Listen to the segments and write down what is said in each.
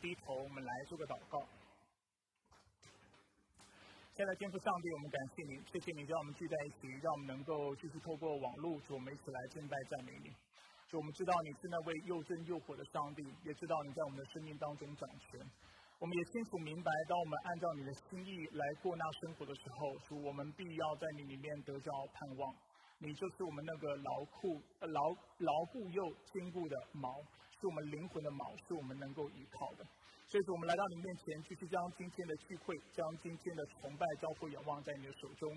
低头，我们来做个祷告。现在天父上帝，我们感谢你，谢谢你让我们聚在一起，让我们能够继续透过网络，主我们一起来敬拜赞美你。主我们知道你是那位又真又活的上帝，也知道你在我们的生命当中掌权。我们也清楚明白，当我们按照你的心意来过那生活的时候，主我们必要在你里面得着盼望。你就是我们那个牢固、牢牢固又坚固的锚，是我们灵魂的锚，是我们能够依靠的。所以说，我们来到你面前，继续将今天的聚会、将今天的崇拜、交付、仰望在你的手中。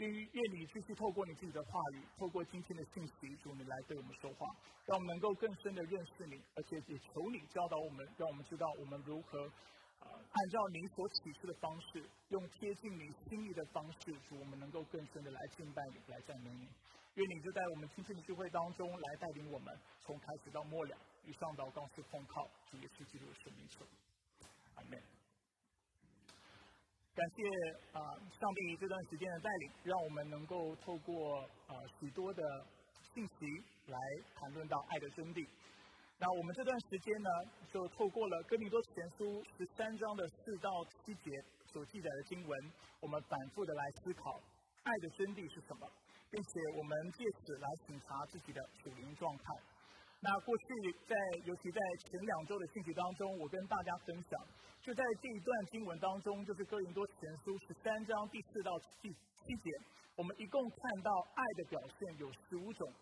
愿愿你继续透过你自己的话语，透过今天的信息，主你来对我们说话，让我们能够更深的认识你，而且也求你教导我们，让我们知道我们如何呃按照你所启示的方式，用贴近你心意的方式，主我们能够更深的来敬拜你，来赞美你。愿你就在我们今天的聚会当中来带领我们，从开始到末了，以上祷告是奉靠主耶稣基督的圣名求。感谢啊，上帝这段时间的带领，让我们能够透过啊许多的信息来谈论到爱的真谛。那我们这段时间呢，就透过了哥林多前书十三章的四到七节所记载的经文，我们反复的来思考爱的真谛是什么，并且我们借此来审查自己的属灵状态。那过去在，尤其在前两周的信息当中，我跟大家分享，就在这一段经文当中，就是哥林多前书十三章第四到第七节，我们一共看到爱的表现有十五种，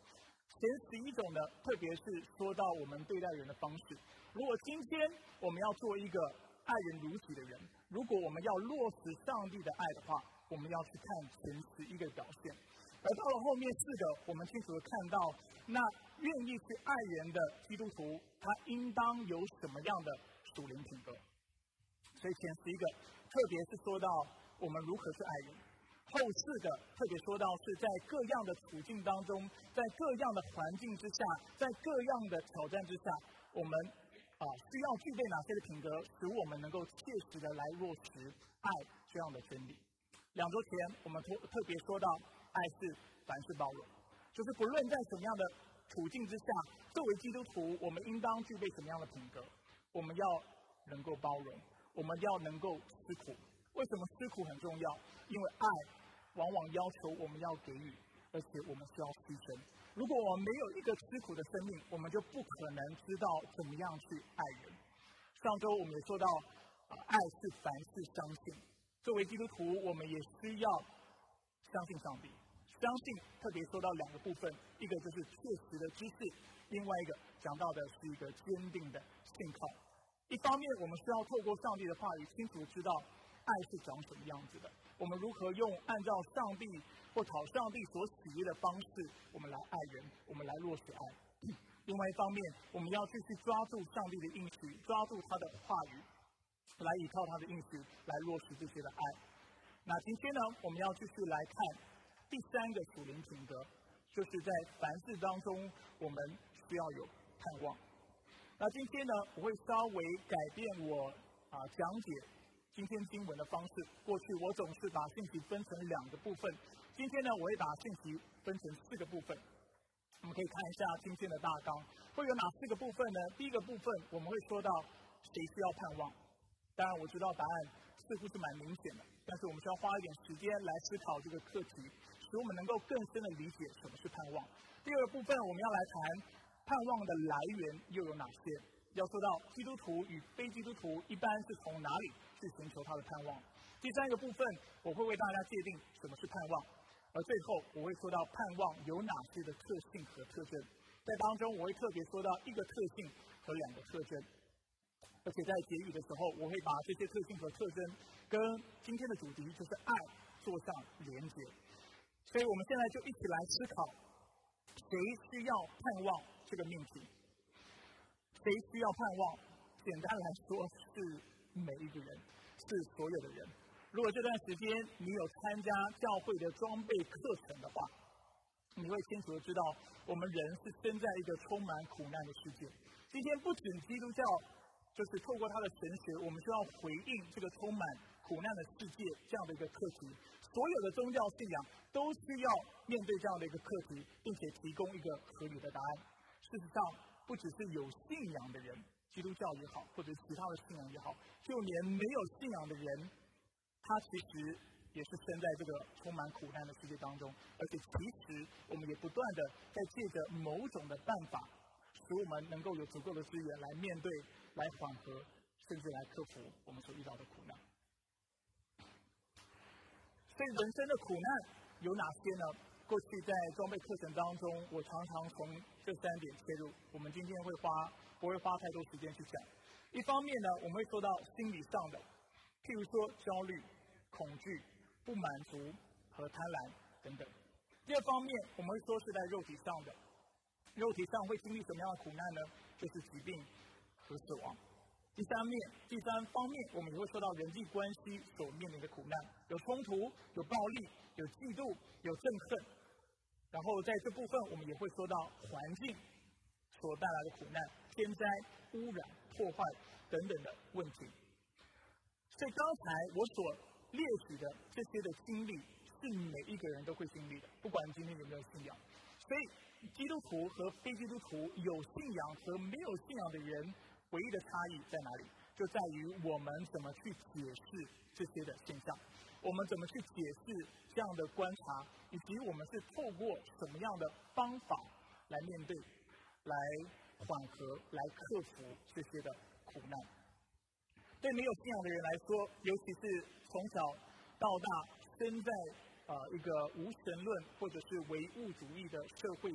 前十一种呢，特别是说到我们对待人的方式。如果今天我们要做一个爱人如己的人，如果我们要落实上帝的爱的话，我们要去看前十一个表现。而到了后面四个，我们清楚的看到那。愿意去爱人的基督徒，他应当有什么样的属灵品格？所以前十一个，特别是说到我们如何去爱人；后四个特别说到是在各样的处境当中，在各样的环境之下，在各样的挑战之下，我们啊需要具备哪些的品格，使我们能够切实的来落实爱这样的真理？两周前我们特特别说到，爱是凡事包容，就是不论在什么样的。处境之下，作为基督徒，我们应当具备什么样的品格？我们要能够包容，我们要能够吃苦。为什么吃苦很重要？因为爱往往要求我们要给予，而且我们需要牺牲。如果我们没有一个吃苦的生命，我们就不可能知道怎么样去爱人。上周我们也说到，爱是凡事相信。作为基督徒，我们也需要相信上帝。相信特别说到两个部分，一个就是确实的知识，另外一个讲到的是一个坚定的信靠。一方面，我们需要透过上帝的话语，清楚知道爱是长什么样子的，我们如何用按照上帝或讨上帝所喜悦的方式，我们来爱人，我们来落实爱。另外一方面，我们要继续抓住上帝的应许，抓住他的话语，来依靠他的应许来落实这些的爱。那今天呢，我们要继续来看。第三个属灵品格，就是在凡事当中，我们需要有盼望。那今天呢，我会稍微改变我啊讲解今天经文的方式。过去我总是把信息分成两个部分，今天呢，我会把信息分成四个部分。我们可以看一下今天的大纲，会有哪四个部分呢？第一个部分我们会说到谁需要盼望。当然我知道答案似乎是蛮明显的，但是我们需要花一点时间来思考这个课题。使我们能够更深的理解什么是盼望。第二部分我们要来谈盼望的来源又有哪些？要说到基督徒与非基督徒一般是从哪里去寻求他的盼望？第三个部分我会为大家界定什么是盼望，而最后我会说到盼望有哪些的特性和特征。在当中我会特别说到一个特性和两个特征，而且在结语的时候我会把这些特性和特征跟今天的主题就是爱做上连接。所以我们现在就一起来思考，谁需要盼望这个命题？谁需要盼望？简单来说，是每一个人，是所有的人。如果这段时间你有参加教会的装备课程的话，你会清楚的知道，我们人是生在一个充满苦难的世界。今天不仅基督教，就是透过他的神学，我们需要回应这个充满苦难的世界这样的一个课题。所有的宗教信仰都需要面对这样的一个课题，并且提供一个合理的答案。事实上，不只是有信仰的人，基督教也好，或者其他的信仰也好，就连没有信仰的人，他其实也是生在这个充满苦难的世界当中，而且其实我们也不断的在借着某种的办法，使我们能够有足够的资源来面对、来缓和，甚至来克服我们所遇到的苦难。所以人生的苦难有哪些呢？过去在装备课程当中，我常常从这三点切入。我们今天会花不会花太多时间去讲。一方面呢，我们会说到心理上的，譬如说焦虑、恐惧、不满足和贪婪等等。第二方面，我们会说是在肉体上的，肉体上会经历什么样的苦难呢？就是疾病和死亡。第三面，第三方面，我们也会说到人际关系所面临的苦难，有冲突、有暴力、有嫉妒、有憎恨。然后在这部分，我们也会说到环境所带来的苦难、天灾、污染、破坏等等的问题。所以刚才我所列举的这些的经历，是每一个人都会经历的，不管今天有没有信仰。所以基督徒和非基督徒、有信仰和没有信仰的人，唯一的差异在哪里？就在于我们怎么去解释这些的现象。我们怎么去解释这样的观察，以及我们是透过什么样的方法来面对、来缓和、来克服这些的苦难？对没有信仰的人来说，尤其是从小到大生在啊一个无神论或者是唯物主义的社会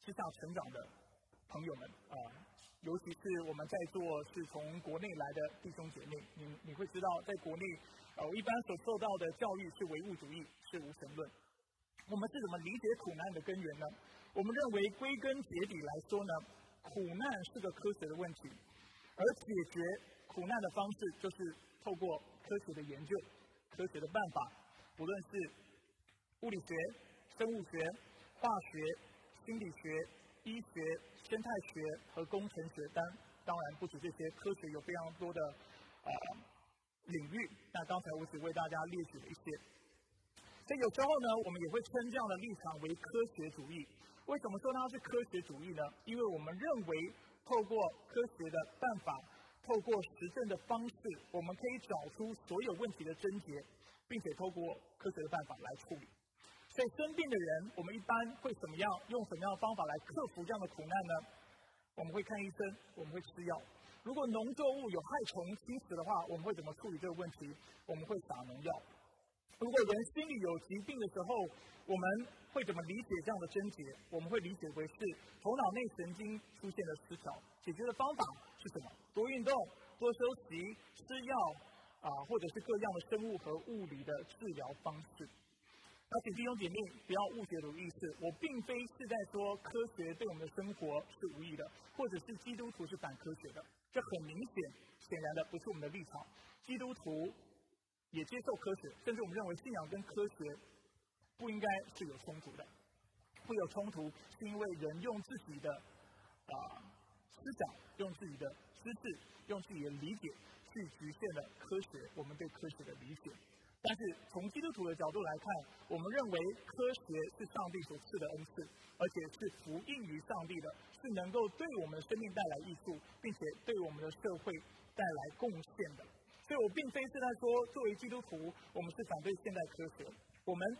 之下成长的朋友们啊，尤其是我们在座是从国内来的弟兄姐妹，你你会知道，在国内。呃，我一般所受到的教育是唯物主义，是无神论。我们是怎么理解苦难的根源呢？我们认为归根结底来说呢，苦难是个科学的问题，而解决苦难的方式就是透过科学的研究、科学的办法，不论是物理学、生物学、化学、心理学、医学、生态学和工程学，当当然不止这些，科学有非常多的啊。领域，那刚才我只为大家列举了一些。所以有时候呢，我们也会称这样的立场为科学主义。为什么说它是科学主义呢？因为我们认为，透过科学的办法，透过实证的方式，我们可以找出所有问题的症结，并且透过科学的办法来处理。所以生病的人，我们一般会怎么样？用什么样的方法来克服这样的苦难呢？我们会看医生，我们会吃药。如果农作物有害虫侵蚀的话，我们会怎么处理这个问题？我们会撒农药。如果人心里有疾病的时候，我们会怎么理解这样的症结？我们会理解为是头脑内神经出现了失调。解决的方法是什么？多运动，多休息，吃药，啊，或者是各样的生物和物理的治疗方式。而且弟兄姐妹不要误解我的意思，我并非是在说科学对我们的生活是无益的，或者是基督徒是反科学的。这很明显，显然的不是我们的立场。基督徒也接受科学，甚至我们认为信仰跟科学不应该是有冲突的。会有冲突，是因为人用自己的啊思想、用自己的知识、用自己的理解，去局限了科学。我们对科学的理解。但是从基督徒的角度来看，我们认为科学是上帝所赐的恩赐，而且是福音于上帝的，是能够对我们的生命带来益处，并且对我们的社会带来贡献的。所以我并非是在说，作为基督徒，我们是反对现代科学。我们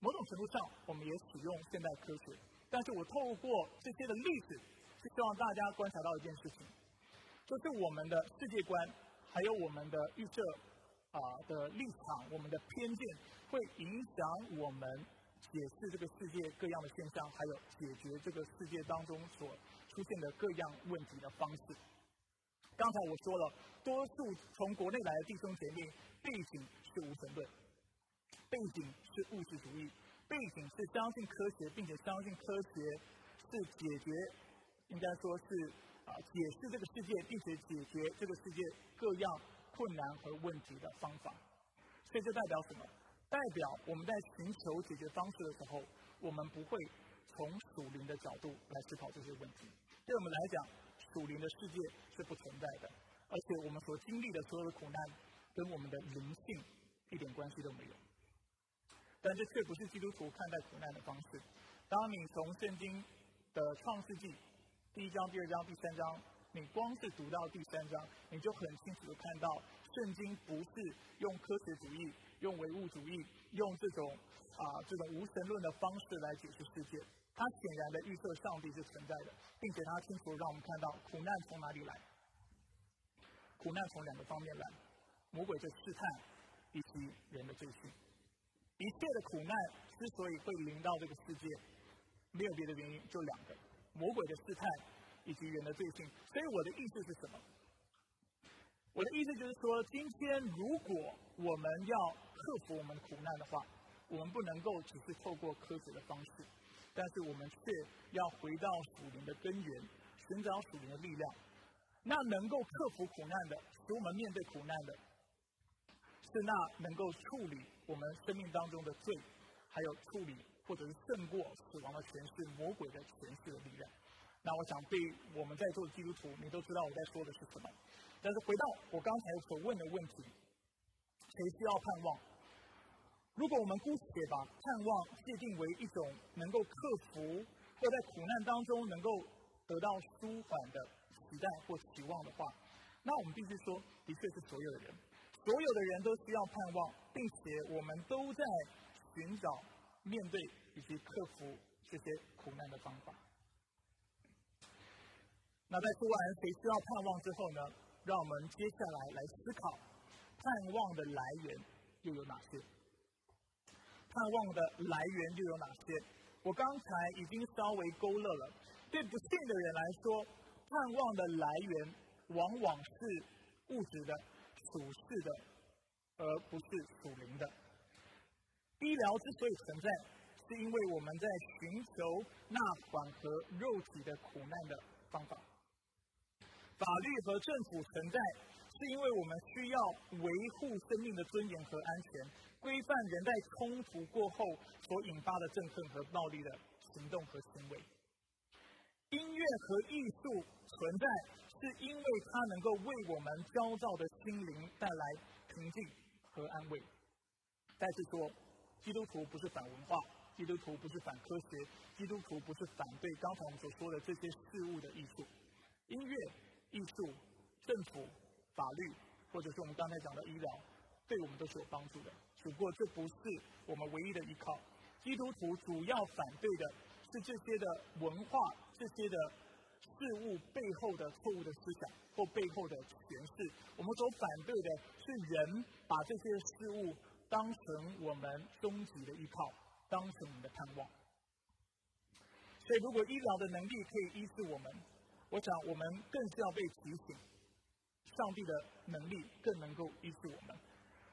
某种程度上，我们也使用现代科学。但是我透过这些的例子，是希望大家观察到一件事情，就是我们的世界观，还有我们的预设。啊的立场，我们的偏见会影响我们解释这个世界各样的现象，还有解决这个世界当中所出现的各样问题的方式。刚才我说了，多数从国内来的弟兄姐妹背景是无神论，背景是物质主义，背景是相信科学，并且相信科学是解决，应该说是啊解释这个世界，并且解决这个世界各样。困难和问题的方法，所以这代表什么？代表我们在寻求解决方式的时候，我们不会从属灵的角度来思考这些问题。对我们来讲，属灵的世界是不存在的，而且我们所经历的所有的苦难，跟我们的灵性一点关系都没有。但这却不是基督徒看待苦难的方式。当你从圣经的创世纪第一章、第二章、第三章，你光是读到第三章，你就很清楚的看到，圣经不是用科学主义、用唯物主义、用这种啊这种无神论的方式来解释世界。它显然的预测上帝是存在的，并且它清楚让我们看到苦难从哪里来。苦难从两个方面来，魔鬼的试探以及人的罪性。一切的苦难之所以会临到这个世界，没有别的原因，就两个：魔鬼的试探以及人的罪性。所以我的意思是什么？我的意思就是说，今天如果我们要克服我们苦难的话，我们不能够只是透过科学的方式，但是我们却要回到属灵的根源，寻找属灵的力量。那能够克服苦难的，使我们面对苦难的，是那能够处理我们生命当中的罪，还有处理或者是胜过死亡的权势、魔鬼的权势的力量。那我想对我们在座的基督徒，你都知道我在说的是什么。但是回到我刚才所问的问题，谁需要盼望？如果我们姑且把盼望界定为一种能够克服或在苦难当中能够得到舒缓的。期待或期望的话，那我们必须说，的确是所有的人，所有的人都需要盼望，并且我们都在寻找面对以及克服这些苦难的方法。那在说完谁需要盼望之后呢？让我们接下来来思考盼望的来源又有哪些？盼望的来源又有哪些？我刚才已经稍微勾勒了，对不信的人来说。盼望的来源往往是物质的、属世的，而不是属灵的。医疗之所以存在，是因为我们在寻求那缓和肉体的苦难的方法。法律和政府存在，是因为我们需要维护生命的尊严和安全，规范人在冲突过后所引发的憎恨和暴力的行动和行为。音乐和艺术。存在是因为它能够为我们焦躁的心灵带来平静和安慰。再次说，基督徒不是反文化，基督徒不是反科学，基督徒不是反对刚才我们所说的这些事物的艺术、音乐、艺术、政府、法律，或者是我们刚才讲的医疗，对我们都是有帮助的。只不过这不是我们唯一的依靠。基督徒主要反对的是这些的文化，这些的。事物背后的错误的思想或背后的诠释，我们所反对的是人把这些事物当成我们终极的依靠，当成我们的盼望。所以，如果医疗的能力可以医治我们，我想我们更是要被提醒，上帝的能力更能够医治我们。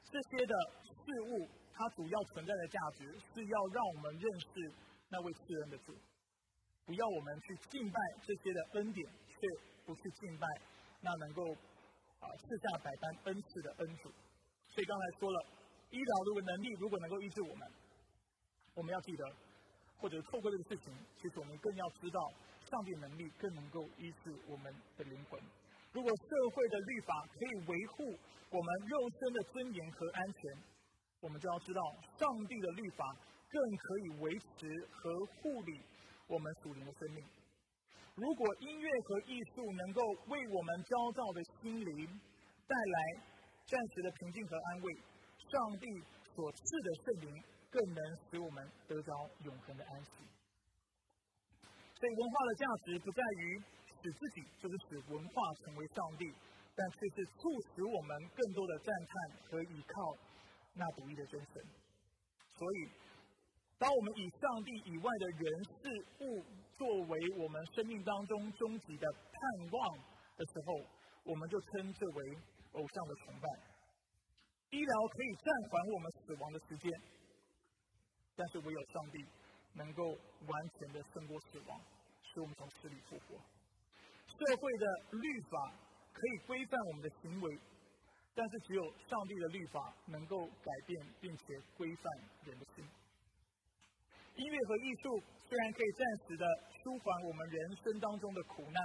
这些的事物，它主要存在的价值是要让我们认识那位赐恩的主。不要我们去敬拜这些的恩典，却不去敬拜那能够啊赐下百般恩赐的恩主。所以刚才说了，医疗如果能力如果能够医治我们，我们要记得，或者透过这个事情，其实我们更要知道，上帝能力更能够医治我们的灵魂。如果社会的律法可以维护我们肉身的尊严和安全，我们就要知道，上帝的律法更可以维持和护理。我们属灵的生命，如果音乐和艺术能够为我们焦躁的心灵带来暂时的平静和安慰，上帝所赐的圣灵更能使我们得着永恒的安息。所以，文化的价值不在于使自己，就是使文化成为上帝，但却是促使我们更多的赞叹和依靠那独一的真神。所以。当我们以上帝以外的人事物作为我们生命当中终极的盼望的时候，我们就称之为偶像的崇拜。医疗可以暂缓我们死亡的时间，但是唯有上帝能够完全的胜过死亡，使我们从死里复活。社会的律法可以规范我们的行为，但是只有上帝的律法能够改变并且规范人的心。音乐和艺术虽然可以暂时的舒缓我们人生当中的苦难，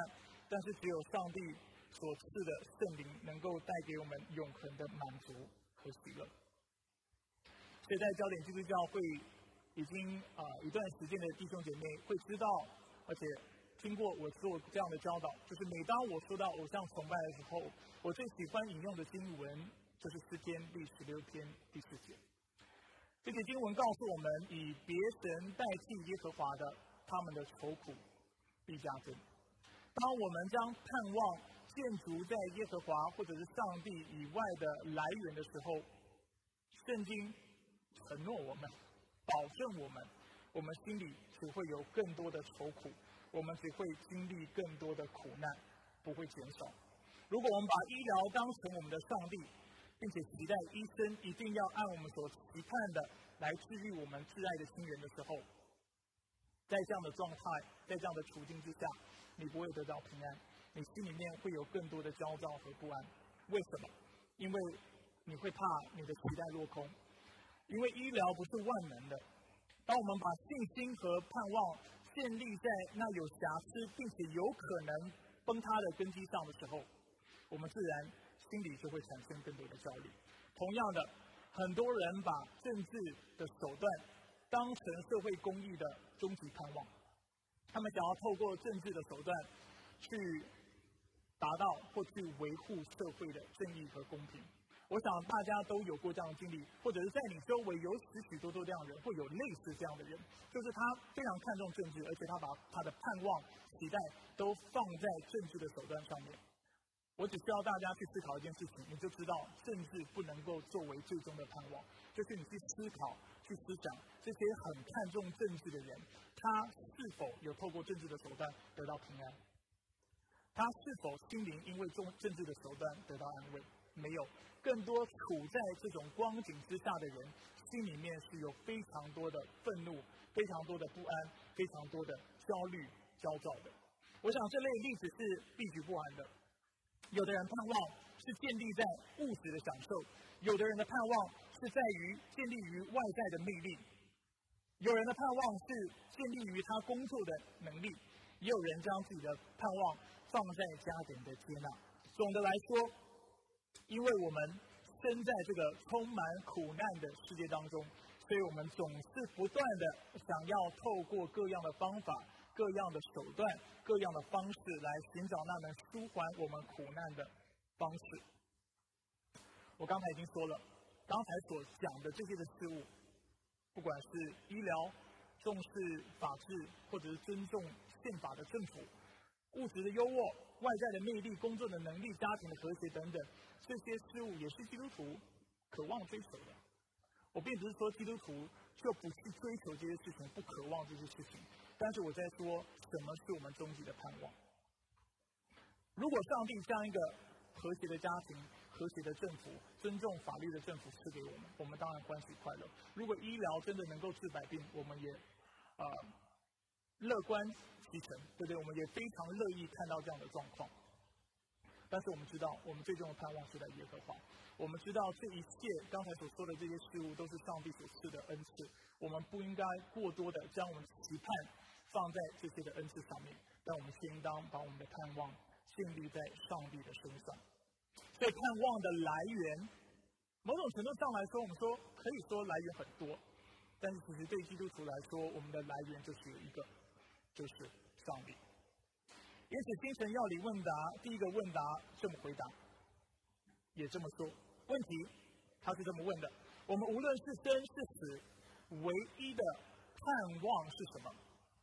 但是只有上帝所赐的圣灵能够带给我们永恒的满足和喜乐。所以在焦点基督教会已经啊一段时间的弟兄姐妹会知道，而且听过我做这样的教导，就是每当我说到偶像崇拜的时候，我最喜欢引用的经文就是诗篇第十六篇第四节。这些经文告诉我们，以别神代替耶和华的，他们的愁苦必加增。当我们将盼望建筑在耶和华或者是上帝以外的来源的时候，圣经承诺我们，保证我们，我们心里只会有更多的愁苦，我们只会经历更多的苦难，不会减少。如果我们把医疗当成我们的上帝，并且期待医生一定要按我们所期盼的来治愈我们挚爱的亲人的时候，在这样的状态，在这样的处境之下，你不会得到平安，你心里面会有更多的焦躁和不安。为什么？因为你会怕你的期待落空，因为医疗不是万能的。当我们把信心和盼望建立在那有瑕疵并且有可能崩塌的根基上的时候，我们自然。心里就会产生更多的焦虑。同样的，很多人把政治的手段当成社会公益的终极盼望，他们想要透过政治的手段去达到或去维护社会的正义和公平。我想大家都有过这样的经历，或者是在你周围有许许多多这样的人，会有类似这样的人，就是他非常看重政治，而且他把他的盼望、期待都放在政治的手段上面。我只需要大家去思考一件事情，你就知道政治不能够作为最终的盼望。就是你去思考、去思想这些很看重政治的人，他是否有透过政治的手段得到平安？他是否心灵因为中政治的手段得到安慰？没有。更多处在这种光景之下的人，心里面是有非常多的愤怒、非常多的不安、非常多的焦虑、焦躁的。我想这类例子是必举不完的。有的人盼望是建立在物质的享受，有的人的盼望是在于建立于外在的魅力，有人的盼望是建立于他工作的能力，也有人将自己的盼望放在家人的接纳。总的来说，因为我们身在这个充满苦难的世界当中，所以我们总是不断的想要透过各样的方法。各样的手段、各样的方式来寻找那能舒缓我们苦难的方式。我刚才已经说了，刚才所讲的这些的事物，不管是医疗、重视法治，或者是尊重宪法的政府、物质的优渥、外在的魅力、工作的能力、家庭的和谐等等，这些事物也是基督徒渴望追求的。我并不是说基督徒就不去追求这些事情，不渴望这些事情。但是我在说，什么是我们终极的盼望？如果上帝将一个和谐的家庭、和谐的政府、尊重法律的政府赐给我们，我们当然欢喜快乐。如果医疗真的能够治百病，我们也啊乐观其成，对不对？我们也非常乐意看到这样的状况。但是我们知道，我们最终的盼望是在耶和华。我们知道这一切刚才所说的这些事物都是上帝所赐的恩赐，我们不应该过多的将我们期盼。放在这些的恩赐上面，但我们却应当把我们的盼望建立在上帝的身上。所以盼望的来源，某种程度上来说，我们说可以说来源很多，但是其实对基督徒来说，我们的来源就是有一个，就是上帝。因此，精神要理问答第一个问答这么回答，也这么说。问题他是这么问的：我们无论是生是死，唯一的盼望是什么？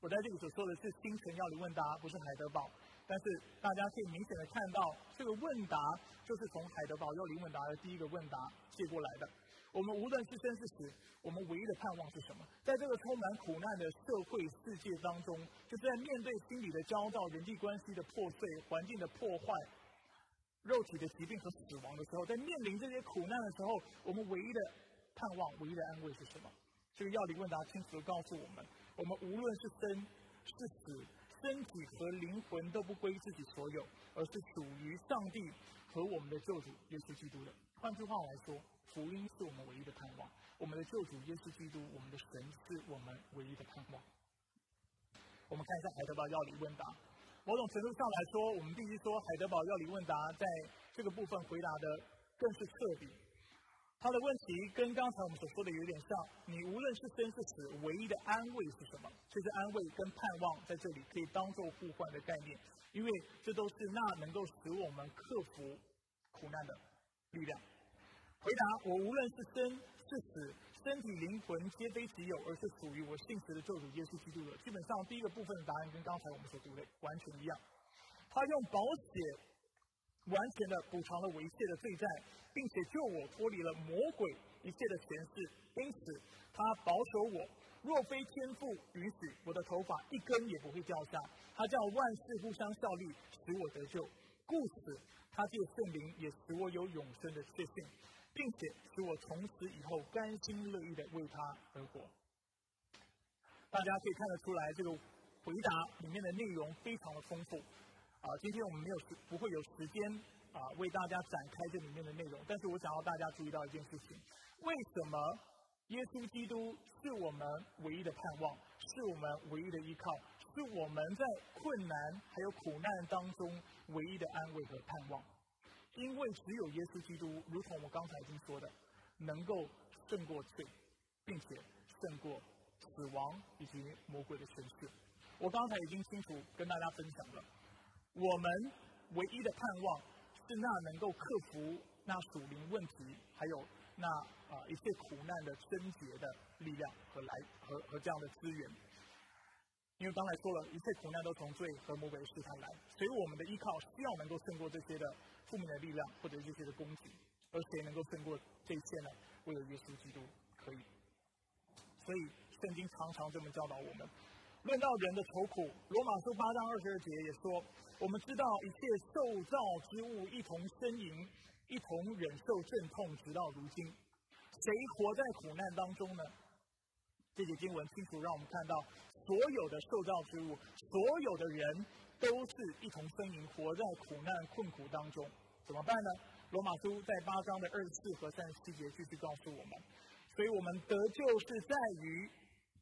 我在这里所说的是清晨要理问答，不是海德堡。但是大家可以明显的看到，这个问答就是从海德堡要理问答的第一个问答借过来的。我们无论是生是死，我们唯一的盼望是什么？在这个充满苦难的社会世界当中，就是在面对心理的焦躁、人际关系的破碎、环境的破坏、肉体的疾病和死亡的时候，在面临这些苦难的时候，我们唯一的盼望、唯一的安慰是什么？这个要理问答清楚的告诉我们。我们无论是生是死，身体和灵魂都不归自己所有，而是属于上帝和我们的救主耶稣基督的。换句话来说，福音是我们唯一的盼望，我们的救主耶稣基督，我们的神是我们唯一的盼望。我们看一下海德堡要理问答，某种程度上来说，我们必须说海德堡要理问答在这个部分回答的更是彻底。他的问题跟刚才我们所说的有点像，你无论是生是死，唯一的安慰是什么？其实安慰跟盼望在这里可以当做互换的概念，因为这都是那能够使我们克服苦难的力量。回答：我无论是生是死，身体灵魂皆非己有，而是属于我信实的救主耶稣基督的。基本上第一个部分的答案跟刚才我们所读的完全一样。他用宝血。完全的补偿了我一切的罪债，并且救我脱离了魔鬼一切的权势。因此，他保守我，若非天父允许，我的头发一根也不会掉下。他叫万事互相效力，使我得救。故此，他借圣灵也使我有永生的确信，并且使我从此以后甘心乐意的为他而活。大家可以看得出来，这个回答里面的内容非常的丰富。啊，今天我们没有时不会有时间啊为大家展开这里面的内容，但是我想要大家注意到一件事情：为什么耶稣基督是我们唯一的盼望，是我们唯一的依靠，是我们在困难还有苦难当中唯一的安慰和盼望？因为只有耶稣基督，如同我刚才已经说的，能够胜过罪，并且胜过死亡以及魔鬼的权势。我刚才已经清楚跟大家分享了。我们唯一的盼望是那能够克服那属灵问题，还有那啊一切苦难的贞洁的力量和来和和这样的资源。因为刚才说了一切苦难都从罪和魔鬼的试探来，所以我们的依靠需要能够胜过这些的负面的力量或者这些的攻击。而谁能够胜过这一切呢？唯有耶稣基督可以。所以圣经常常这么教导我们。论到人的愁苦，罗马书八章二十二节也说。我们知道一切受造之物一同呻吟，一同忍受阵痛，直到如今。谁活在苦难当中呢？这节经文清楚让我们看到，所有的受造之物，所有的人，都是一同呻吟，活在苦难困苦当中。怎么办呢？罗马书在八章的二十四和三十七节继续告诉我们。所以我们得救是在于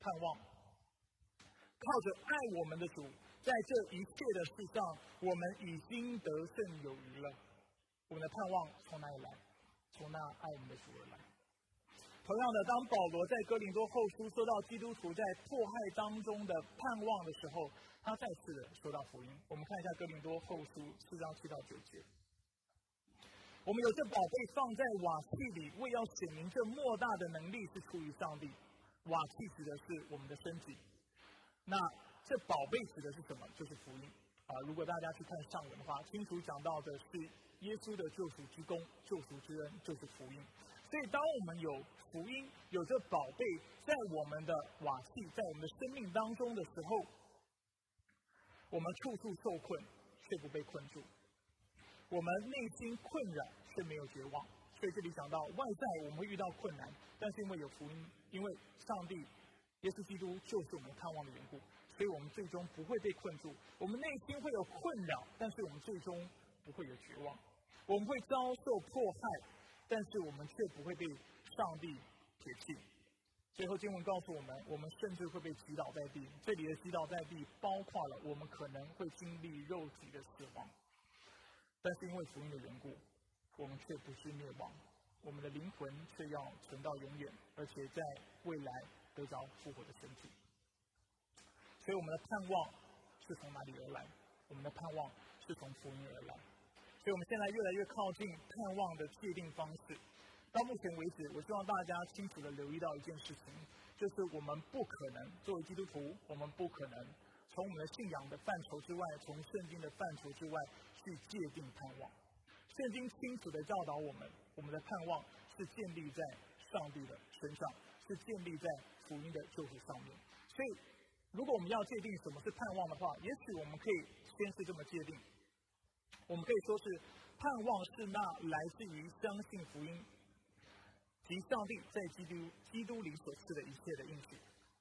盼望，靠着爱我们的主。在这一切的事上，我们已经得胜有余了。我们的盼望从哪里来？从那爱我们的主而来。同样的，当保罗在哥林多后书说到基督徒在迫害当中的盼望的时候，他再次的说到福音。我们看一下哥林多后书四章七到九节。我们有这宝贝放在瓦器里，为要显明这莫大的能力是出于上帝。瓦器指的是我们的身体。那。这宝贝指的是什么？就是福音啊！如果大家去看上文的话，清楚讲到的是耶稣的救赎之功、救赎之恩，就是福音。所以，当我们有福音、有这宝贝在我们的瓦器、在我们的生命当中的时候，我们处处受困，却不被困住；我们内心困扰，却没有绝望。所以，这里讲到外在我们会遇到困难，但是因为有福音，因为上帝耶稣基督就是我们盼望的缘故。所以我们最终不会被困住，我们内心会有困扰，但是我们最终不会有绝望。我们会遭受迫害，但是我们却不会被上帝撇弃。最后经文告诉我们，我们甚至会被击倒在地。这里的击倒在地，包括了我们可能会经历肉体的死亡，但是因为福音的缘故，我们却不是灭亡，我们的灵魂却要存到永远，而且在未来得着复活的身体。所以我们的盼望是从哪里而来？我们的盼望是从福音而来。所以我们现在越来越靠近盼望的界定方式。到目前为止，我希望大家清楚的留意到一件事情，就是我们不可能作为基督徒，我们不可能从我们的信仰的范畴之外，从圣经的范畴之外去界定盼望。圣经清楚的教导我们，我们的盼望是建立在上帝的身上，是建立在福音的救赎上面。所以。如果我们要界定什么是盼望的话，也许我们可以先是这么界定：我们可以说是盼望是那来自于相信福音及上帝在基督基督里所赐的一切的应许。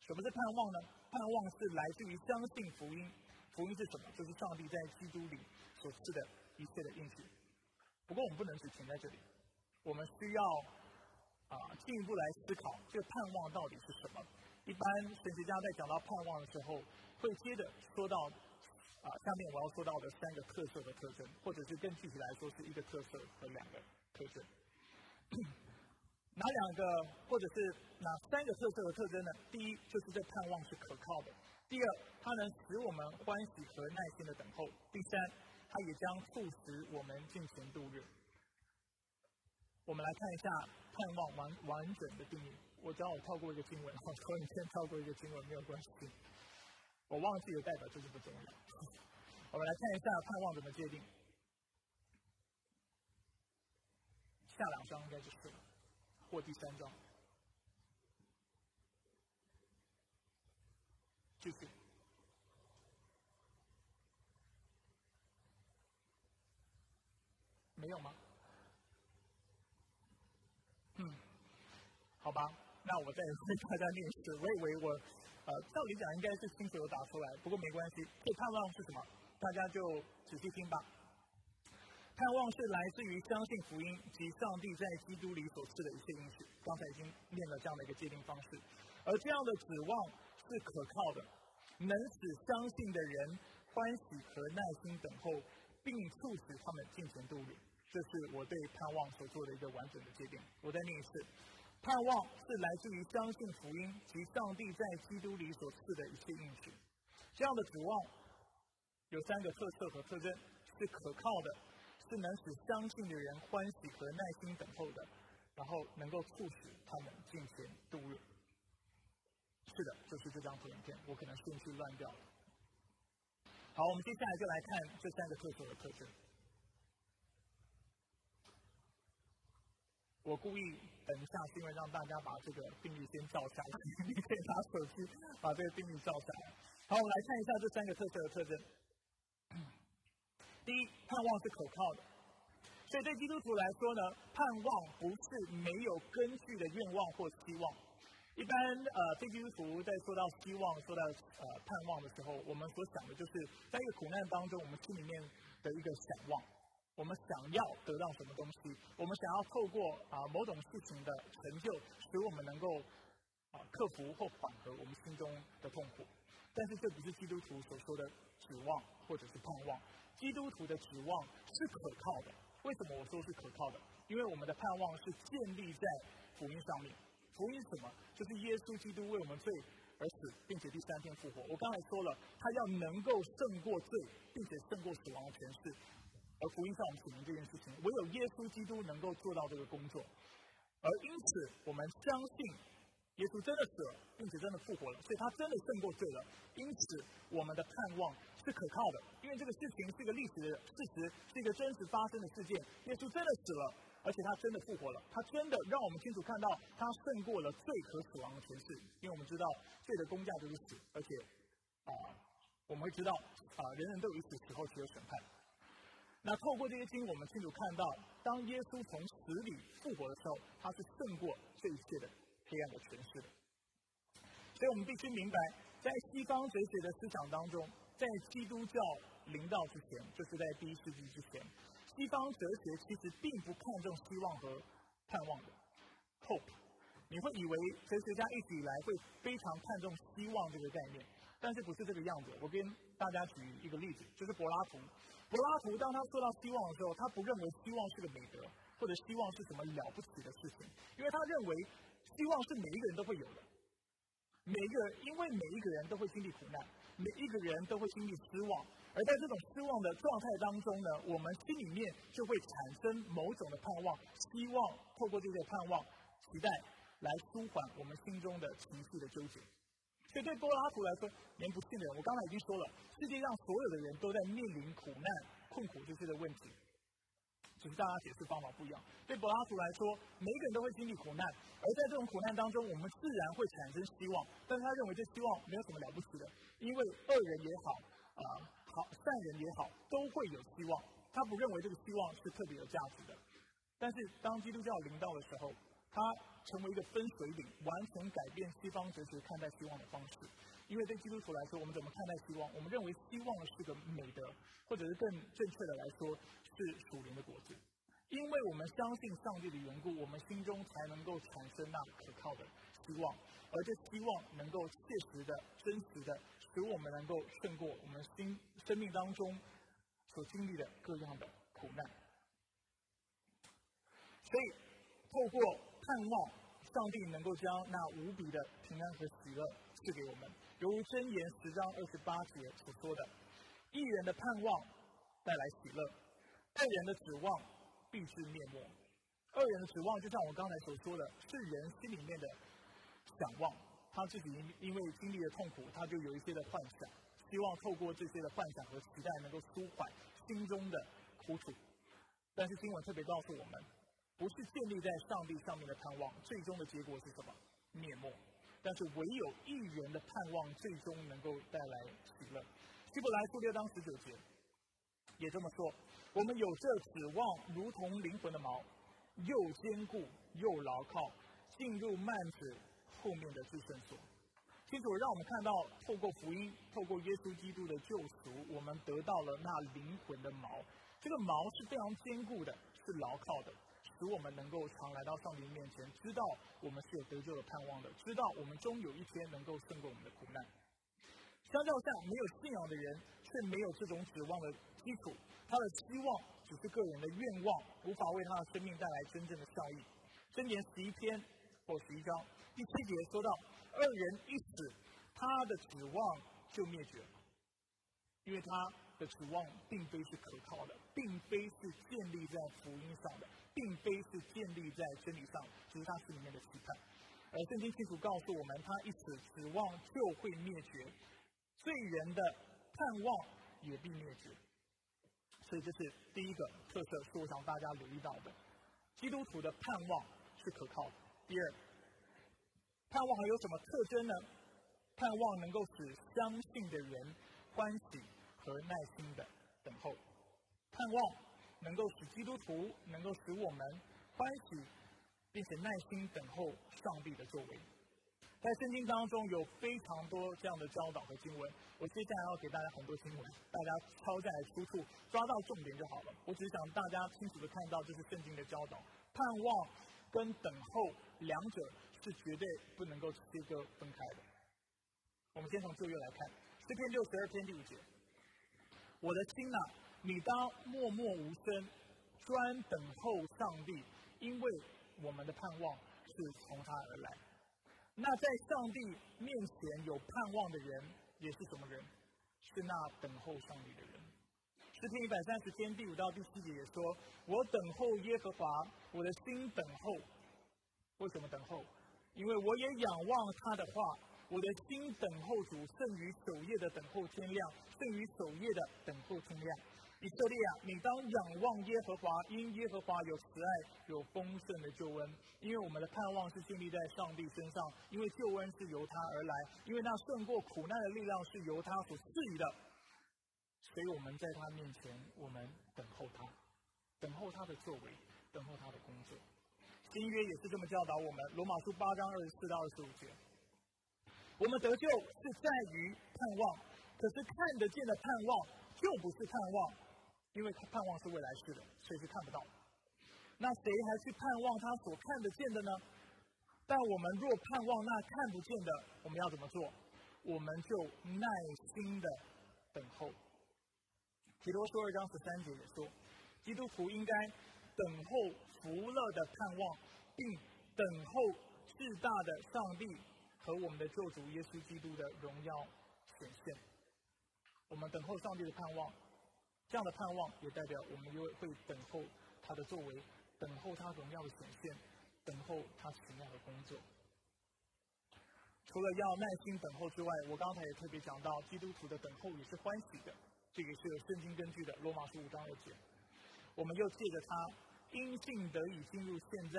什么是盼望呢？盼望是来自于相信福音。福音是什么？就是上帝在基督里所赐的一切的应许。不过我们不能只停在这里，我们需要啊进一步来思考这个盼望到底是什么。一般神学家在讲到盼望的时候，会接着说到啊，下面我要说到的三个特色的特征，或者是更具体来说是一个特色和两个特征。哪两个或者是哪三个特色的特征呢？第一，就是这盼望是可靠的；第二，它能使我们欢喜和耐心的等候；第三，它也将促使我们进行度日。我们来看一下盼望完完整的定义。我只要我跳过一个经文，我说你先跳过一个经文没有关系。我忘记的代表就是不重要。我们来看一下盼望怎么界定。下两章应该就是了，或第三章。继续。没有吗？嗯，好吧，那我再为 大家念一次。我以为我，呃，照理讲应该是清楚有打出来，不过没关系。这盼望是什么？大家就仔细听吧。盼望是来自于相信福音及上帝在基督里所赐的一切应许。刚才已经念了这样的一个界定方式，而这样的指望是可靠的，能使相信的人欢喜和耐心等候，并促使他们进行度日。这是我对盼望所做的一个完整的界定。我再念一次：盼望是来自于相信福音及上帝在基督里所赐的一切应许。这样的指望有三个特色和特征：是可靠的。是能使相信的人欢喜和耐心等候的，然后能够促使他们进行度日。是的，就是这张图片，我可能顺序乱掉了。好，我们接下来就来看这三个特色的特征。我故意等一下，是因为让大家把这个定义先照下来，你可以拿手机把这个定义照下来。好，我们来看一下这三个特色的特征。第一，盼望是可靠的，所以对基督徒来说呢，盼望不是没有根据的愿望或希望。一般呃，对基督徒在说到希望、说到呃盼望的时候，我们所想的就是在一个苦难当中，我们心里面的一个想望，我们想要得到什么东西，我们想要透过啊某种事情的成就，使我们能够啊克服或缓和我们心中的痛苦。但是这不是基督徒所说的指望或者是盼望。基督徒的指望是可靠的。为什么我说是可靠的？因为我们的盼望是建立在福音上面。福音是什么？就是耶稣基督为我们罪而死，并且第三天复活。我刚才说了，他要能够胜过罪，并且胜过死亡的权势。而福音上我们指明这件事情，唯有耶稣基督能够做到这个工作。而因此，我们相信耶稣真的死了，并且真的。复活了，所以他真的胜过罪了。因此，我们的盼望。是可靠的，因为这个事情是一个历史的事实，是一个真实发生的事件。耶稣真的死了，而且他真的复活了，他真的让我们清楚看到他胜过了。罪和死亡的权势。因为我们知道罪的公价就是死，而且啊，我们会知道啊，人人都有一死，死后只有审判。那透过这些经，我们清楚看到，当耶稣从死里复活的时候，他是胜过这一切的黑暗的权势的。所以我们必须明白，在西方哲学的思想当中。在基督教临到之前，就是在第一世纪之前，西方哲学其实并不看重希望和盼望的 hope。你会以为哲学家一直以来会非常看重希望这个概念，但是不是这个样子。我跟大家举一个例子，就是柏拉图。柏拉图当他说到希望的时候，他不认为希望是个美德，或者希望是什么了不起的事情，因为他认为希望是每一个人都会有的。每一个，因为每一个人都会经历苦难。每一个人都会经历失望，而在这种失望的状态当中呢，我们心里面就会产生某种的盼望，希望透过这些盼望、期待来舒缓我们心中的情绪的纠结。所以对柏拉图来说，连不信的人，我刚才已经说了，世界上所有的人都在面临苦难、困苦这些的问题。只是大家解释方法不一样。对柏拉图来说，每个人都会经历苦难，而在这种苦难当中，我们自然会产生希望。但是他认为这希望没有什么了不起的，因为恶人也好，啊好善人也好，都会有希望。他不认为这个希望是特别有价值的。但是当基督教临到的时候，他成为一个分水岭，完全改变西方哲学看待希望的方式。因为对基督徒来说，我们怎么看待希望？我们认为希望是个美德，或者是更正确的来说，是属灵的果子。因为我们相信上帝的缘故，我们心中才能够产生那可靠的希望，而这希望能够切实的、真实的，使我们能够胜过我们心生命当中所经历的各样的苦难。所以，透过盼望上帝能够将那无比的平安和喜乐赐给我们。犹如箴言十章二十八节所说的：“一人的盼望带来喜乐，二人的指望必是灭没。”二人的指望就像我刚才所说的，是人心里面的想望。他自己因因为经历了痛苦，他就有一些的幻想，希望透过这些的幻想和期待，能够舒缓心中的苦楚。但是经文特别告诉我们，不是建立在上帝上面的盼望，最终的结果是什么？灭没。但是唯有一人的盼望，最终能够带来喜乐。希伯来书六章十九节也这么说：我们有这指望，如同灵魂的锚，又坚固又牢靠，进入幔子。后面的至圣所，清楚让我们看到，透过福音，透过耶稣基督的救赎，我们得到了那灵魂的锚。这个锚是非常坚固的，是牢靠的，使我们能够常来到上帝面前，知道我们是有得救的盼望的，知道我们终有一天能够胜过我们的苦难。相较下，没有信仰的人却没有这种指望的基础，他的期望只是个人的愿望，无法为他的生命带来真正的效益。箴言十一篇或十一章。第七节说到，二人一死，他的指望就灭绝，因为他的指望并非是可靠的，并非是建立在福音上的，并非是建立在真理上，只是他心里面的期盼。而圣经清楚告诉我们，他一死，指望就会灭绝，罪人的盼望也必灭绝。所以这是第一个特色，是我想大家留意到的。基督徒的盼望是可靠的。第二。盼望还有什么特征呢？盼望能够使相信的人欢喜和耐心的等候，盼望能够使基督徒能够使我们欢喜，并且耐心等候上帝的作为。在圣经当中有非常多这样的教导和经文，我接下来要给大家很多经文，大家抄下来出处，抓到重点就好了。我只想大家清楚的看到这是圣经的教导，盼望跟等候两者。是绝对不能够切割分开的。我们先从旧约来看，诗篇六十二篇第五节：“我的心呐，你当默默无声，专等候上帝，因为我们的盼望是从他而来。”那在上帝面前有盼望的人，也是什么人？是那等候上帝的人。诗篇一百三十篇第五到第七节也说：“我等候耶和华，我的心等候。”为什么等候？因为我也仰望他的话，我的心等候主胜于守夜的等候天亮，胜于守夜的等候天亮。以色列啊，你当仰望耶和华，因耶和华有慈爱，有丰盛的救恩。因为我们的盼望是建立在上帝身上，因为救恩是由他而来，因为那胜过苦难的力量是由他所赐予的。所以我们在他面前，我们等候他，等候他的作为，等候他的工作。新约也是这么教导我们，《罗马书》八章二十四到二十五节。我们得救是在于盼望，可是看得见的盼望就不是盼望，因为他盼望是未来式的，所以是看不到。那谁还去盼望他所看得见的呢？但我们若盼望那看不见的，我们要怎么做？我们就耐心的等候。提多书二章十三节也说，基督徒应该等候福乐的盼望。并等候至大的上帝和我们的救主耶稣基督的荣耀显现。我们等候上帝的盼望，这样的盼望也代表我们又会等候他的作为，等候他荣耀的显现，等候他奇妙的工作。除了要耐心等候之外，我刚才也特别讲到，基督徒的等候也是欢喜的，这个是有圣经根据的，罗马书五章二节。我们又借着他因信得以进入现在。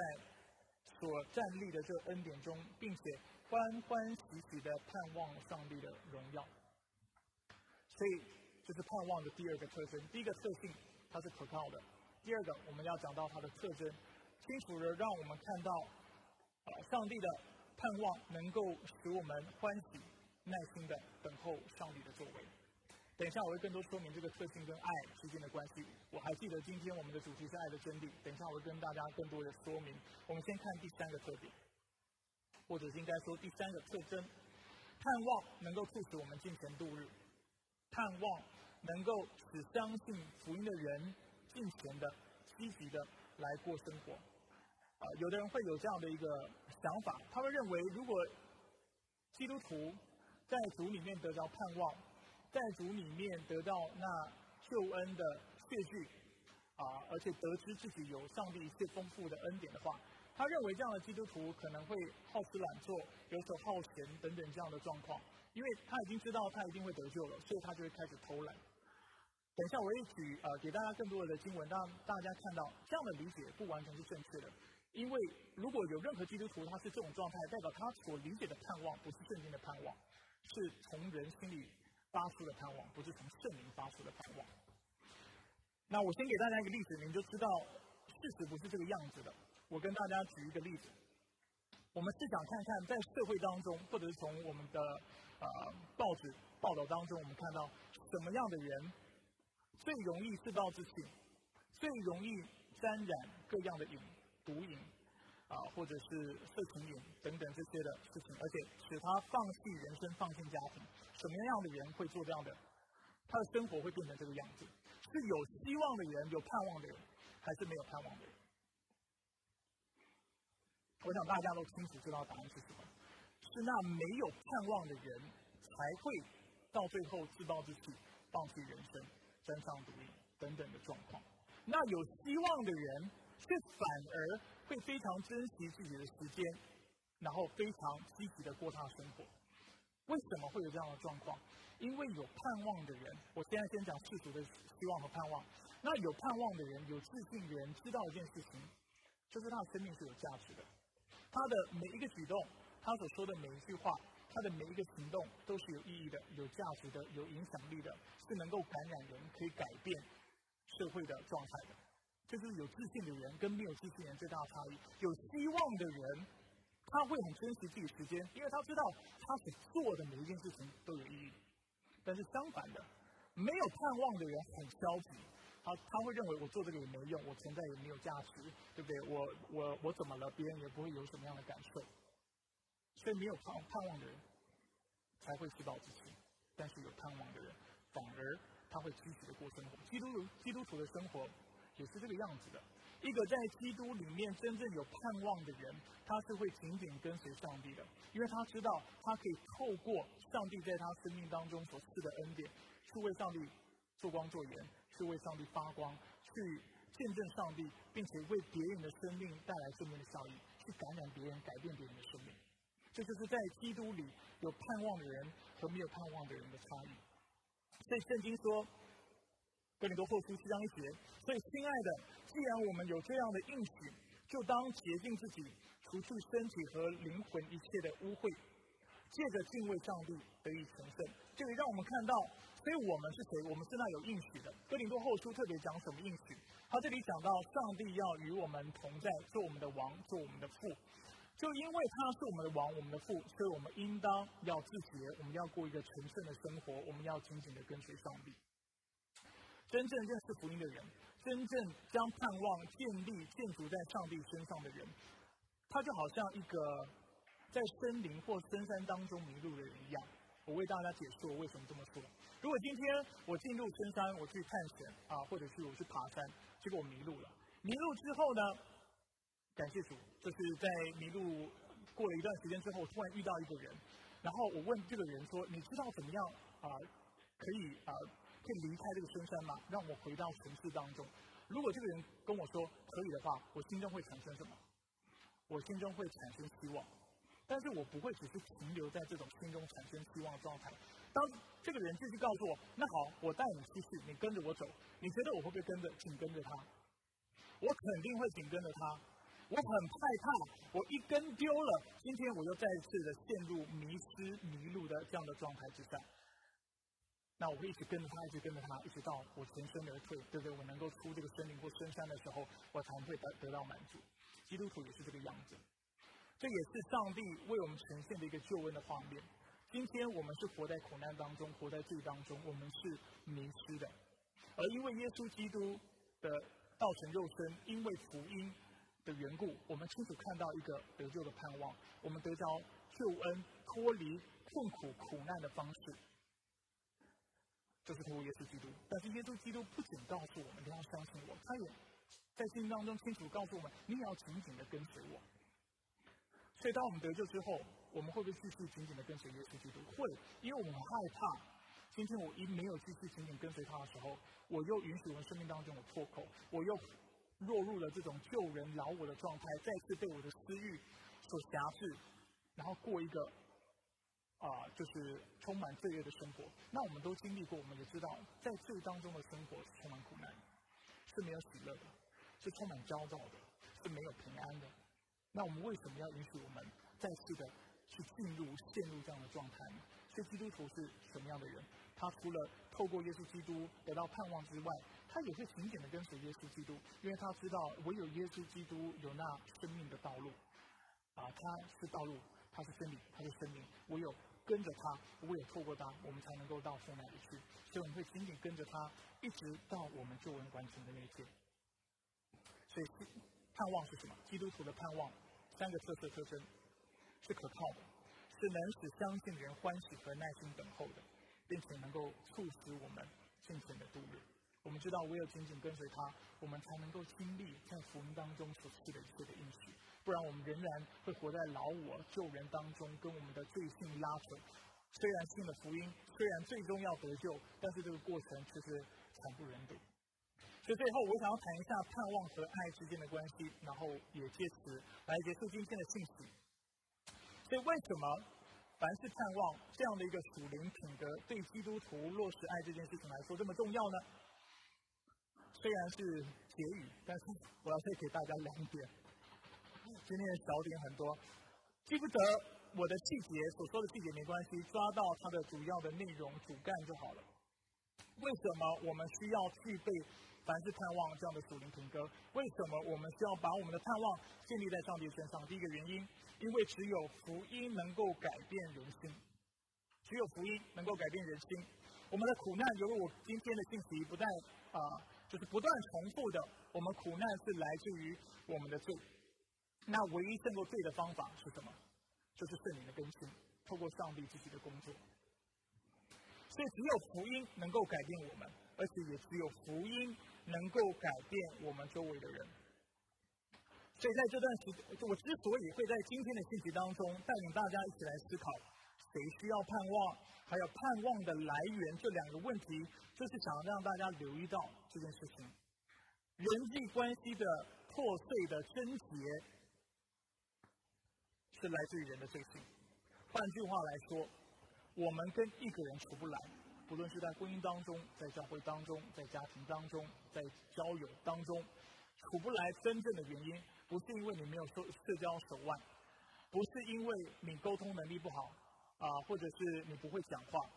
所站立的这恩典中，并且欢欢喜喜的盼望上帝的荣耀，所以这是盼望的第二个特征。第一个特性，它是可靠的；第二个，我们要讲到它的特征，清楚的让我们看到，啊，上帝的盼望能够使我们欢喜、耐心的等候上帝的作为。等一下，我会更多说明这个特性跟爱之间的关系。我还记得今天我们的主题是爱的真谛。等一下，我会跟大家更多的说明。我们先看第三个特点，或者应该说第三个特征：盼望能够促使我们进前度日，盼望能够使相信福音的人进前的、积极的来过生活。啊，有的人会有这样的一个想法，他会认为，如果基督徒在主里面得到盼望，在主里面得到那救恩的确据，啊，而且得知自己有上帝一切丰富的恩典的话，他认为这样的基督徒可能会好吃懒做、游手好闲等等这样的状况，因为他已经知道他一定会得救了，所以他就会开始偷懒。等一下，我一举呃给大家更多的经文，让大家看到这样的理解不完全是正确的。因为如果有任何基督徒他是这种状态，代表他所理解的盼望不是圣经的盼望，是从人心里发出的盼望，不是从圣灵发出的盼望。那我先给大家一个例子，你就知道事实不是这个样子的。我跟大家举一个例子，我们是想看看，在社会当中，或者是从我们的呃报纸报道当中，我们看到什么样的人。最容易自暴自弃，最容易沾染各样的瘾、毒瘾，啊，或者是色情瘾等等这些的事情，而且使他放弃人生、放弃家庭。什么样的人会做这样的？他的生活会变成这个样子？是有希望的人、有盼望的人，还是没有盼望的人？我想大家都清楚知道答案是什么：是那没有盼望的人才会到最后自暴自弃、放弃人生。身上毒瘾等等的状况，那有希望的人却反而会非常珍惜自己的时间，然后非常积极的过他的生活。为什么会有这样的状况？因为有盼望的人，我现在先讲世俗的希望和盼望。那有盼望的人，有自信的人，知道一件事情，就是他的生命是有价值的，他的每一个举动，他所说的每一句话。他的每一个行动都是有意义的、有价值的、有影响力的，是能够感染人、可以改变社会的状态的。这就是有自信的人跟没有自信的人最大的差异。有希望的人，他会很珍惜自己时间，因为他知道他所做的每一件事情都有意义。但是相反的，没有盼望的人很消极，他他会认为我做这个也没用，我存在也没有价值，对不对？我我我怎么了？别人也不会有什么样的感受。所以没有盼盼望的人才会自暴自弃，但是有盼望的人反而他会积极的过生活。基督基督徒的生活也是这个样子的。一个在基督里面真正有盼望的人，他是会紧紧跟随上帝的，因为他知道他可以透过上帝在他生命当中所赐的恩典，去为上帝做光做盐，去为上帝发光，去见证上帝，并且为别人的生命带来正面的效益，去感染别人，改变别人的生命。这就是在基督里有盼望的人和没有盼望的人的差异。所以圣经说，哥林多后书七章一节，所以亲爱的，既然我们有这样的应许，就当洁净自己，除去身体和灵魂一切的污秽，借着敬畏上帝得以成圣。这里让我们看到，所以我们是谁？我们是那有应许的。哥林多后书特别讲什么应许？他这里讲到上帝要与我们同在，做我们的王，做我们的父。就因为他是我们的王，我们的父，所以我们应当要自洁，我们要过一个纯正的生活，我们要紧紧的跟随上帝。真正认识福音的人，真正将盼望建立、建筑在上帝身上的人，他就好像一个在森林或深山当中迷路的人一样。我为大家解释我为什么这么说。如果今天我进入深山，我去探险啊，或者是我去爬山，结果我迷路了。迷路之后呢？感谢主，就是在迷路过了一段时间之后，突然遇到一个人，然后我问这个人说：“你知道怎么样啊，可以啊，可以离开这个深山吗？让我回到城市当中？”如果这个人跟我说可以的话，我心中会产生什么？我心中会产生希望，但是我不会只是停留在这种心中产生希望的状态。当这个人继续告诉我：“那好，我带你出去，你跟着我走，你觉得我会不会跟着？紧跟着他？我肯定会紧跟着他。”我很害怕，我一根丢了，今天我又再一次的陷入迷失、迷路的这样的状态之下。那我会一直跟着他，一直跟着他，一直到我全身而退，对不对？我能够出这个森林或深山的时候，我才会得得到满足。基督徒也是这个样子，这也是上帝为我们呈现的一个救恩的画面。今天我们是活在苦难当中，活在罪当中，我们是迷失的，而因为耶稣基督的道成肉身，因为福音。的缘故，我们清楚看到一个得救的盼望，我们得着救恩、脱离困苦苦难的方式，就是通过耶稣基督。但是耶稣基督不仅告诉我们你要相信我，他也在信当中清楚告诉我们，你也要紧紧的跟随我。所以，当我们得救之后，我们会不会继续紧紧的跟随耶稣基督？会，因为我们害怕，今天我一没有继续紧紧跟随他的时候，我又允许我生命当中有破口，我又落入了这种救人饶我的状态，再次被我的私欲所辖制，然后过一个啊，就是充满罪恶的生活。那我们都经历过，我们也知道，在罪当中的生活是充满苦难，是没有喜乐的，是充满焦躁的，是没有平安的。那我们为什么要允许我们再次的去进入、陷入这样的状态呢？所以基督徒是什么样的人？他除了透过耶稣基督得到盼望之外，他也会紧紧的跟随耶稣基督，因为他知道唯有耶稣基督有那生命的道路，啊，他是道路，他是真理，他是生命。唯有跟着他，唯有透过他，我们才能够到父那里去。所以我们会紧紧跟着他，一直到我们救恩完成的那一天。所以。盼望是什么？基督徒的盼望，三个特色特征是可靠的，是能使相信的人欢喜和耐心等候的，并且能够促使我们尽情的度日。我们知道，唯有紧紧跟随他，我们才能够经历在福音当中所赐的一切的应许。不然，我们仍然会活在老我救人当中，跟我们的罪性拉扯。虽然信了福音，虽然最终要得救，但是这个过程其实惨不忍睹。所以最后，我想要谈一下盼望和爱之间的关系，然后也借此来结束今天的信息。所以，为什么凡是盼望这样的一个属灵品格，对基督徒落实爱这件事情来说这么重要呢？虽然是结语，但是我要再给大家两点。今天的小点很多，记不得我的细节所说的细节没关系，抓到它的主要的内容主干就好了。为什么我们需要具备？凡是盼望这样的属灵品格，为什么我们需要把我们的盼望建立在上帝身上？第一个原因，因为只有福音能够改变人心，只有福音能够改变人心。我们的苦难，犹如我今天的信息不断啊，就是不断重复的，我们苦难是来自于我们的罪。那唯一胜过罪的方法是什么？就是圣灵的更新，透过上帝自己的工作。所以，只有福音能够改变我们，而且也只有福音。能够改变我们周围的人，所以在这段时，我之所以会在今天的信息当中带领大家一起来思考，谁需要盼望，还有盼望的来源这两个问题，就是想让大家留意到这件事情。人际关系的破碎的症结，是来自于人的罪性。换句话来说，我们跟一个人处不来。不论是在婚姻当中，在教会当中，在家庭当中，在交友当中，处不来真正的原因，不是因为你没有社社交手腕，不是因为你沟通能力不好，啊，或者是你不会讲话，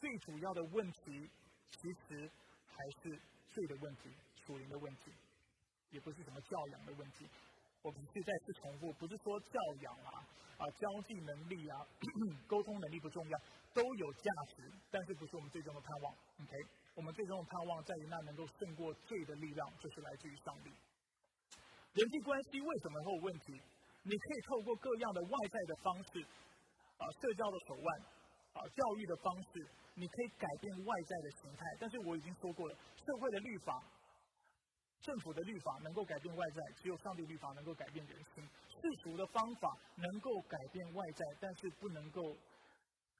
最主要的问题，其实还是罪的问题，属灵的问题，也不是什么教养的问题。我们是再次重复，不是说教养啊。啊，交际能力啊，沟通能力不重要，都有价值，但是不是我们最终的盼望。OK，我们最终的盼望在于那能够胜过罪的力量，就是来自于上帝。人际关系为什么会有问题？你可以透过各样的外在的方式，啊，社交的手腕，啊，教育的方式，你可以改变外在的形态。但是我已经说过了，社会的律法、政府的律法能够改变外在，只有上帝律法能够改变人心。世俗的方法能够改变外在，但是不能够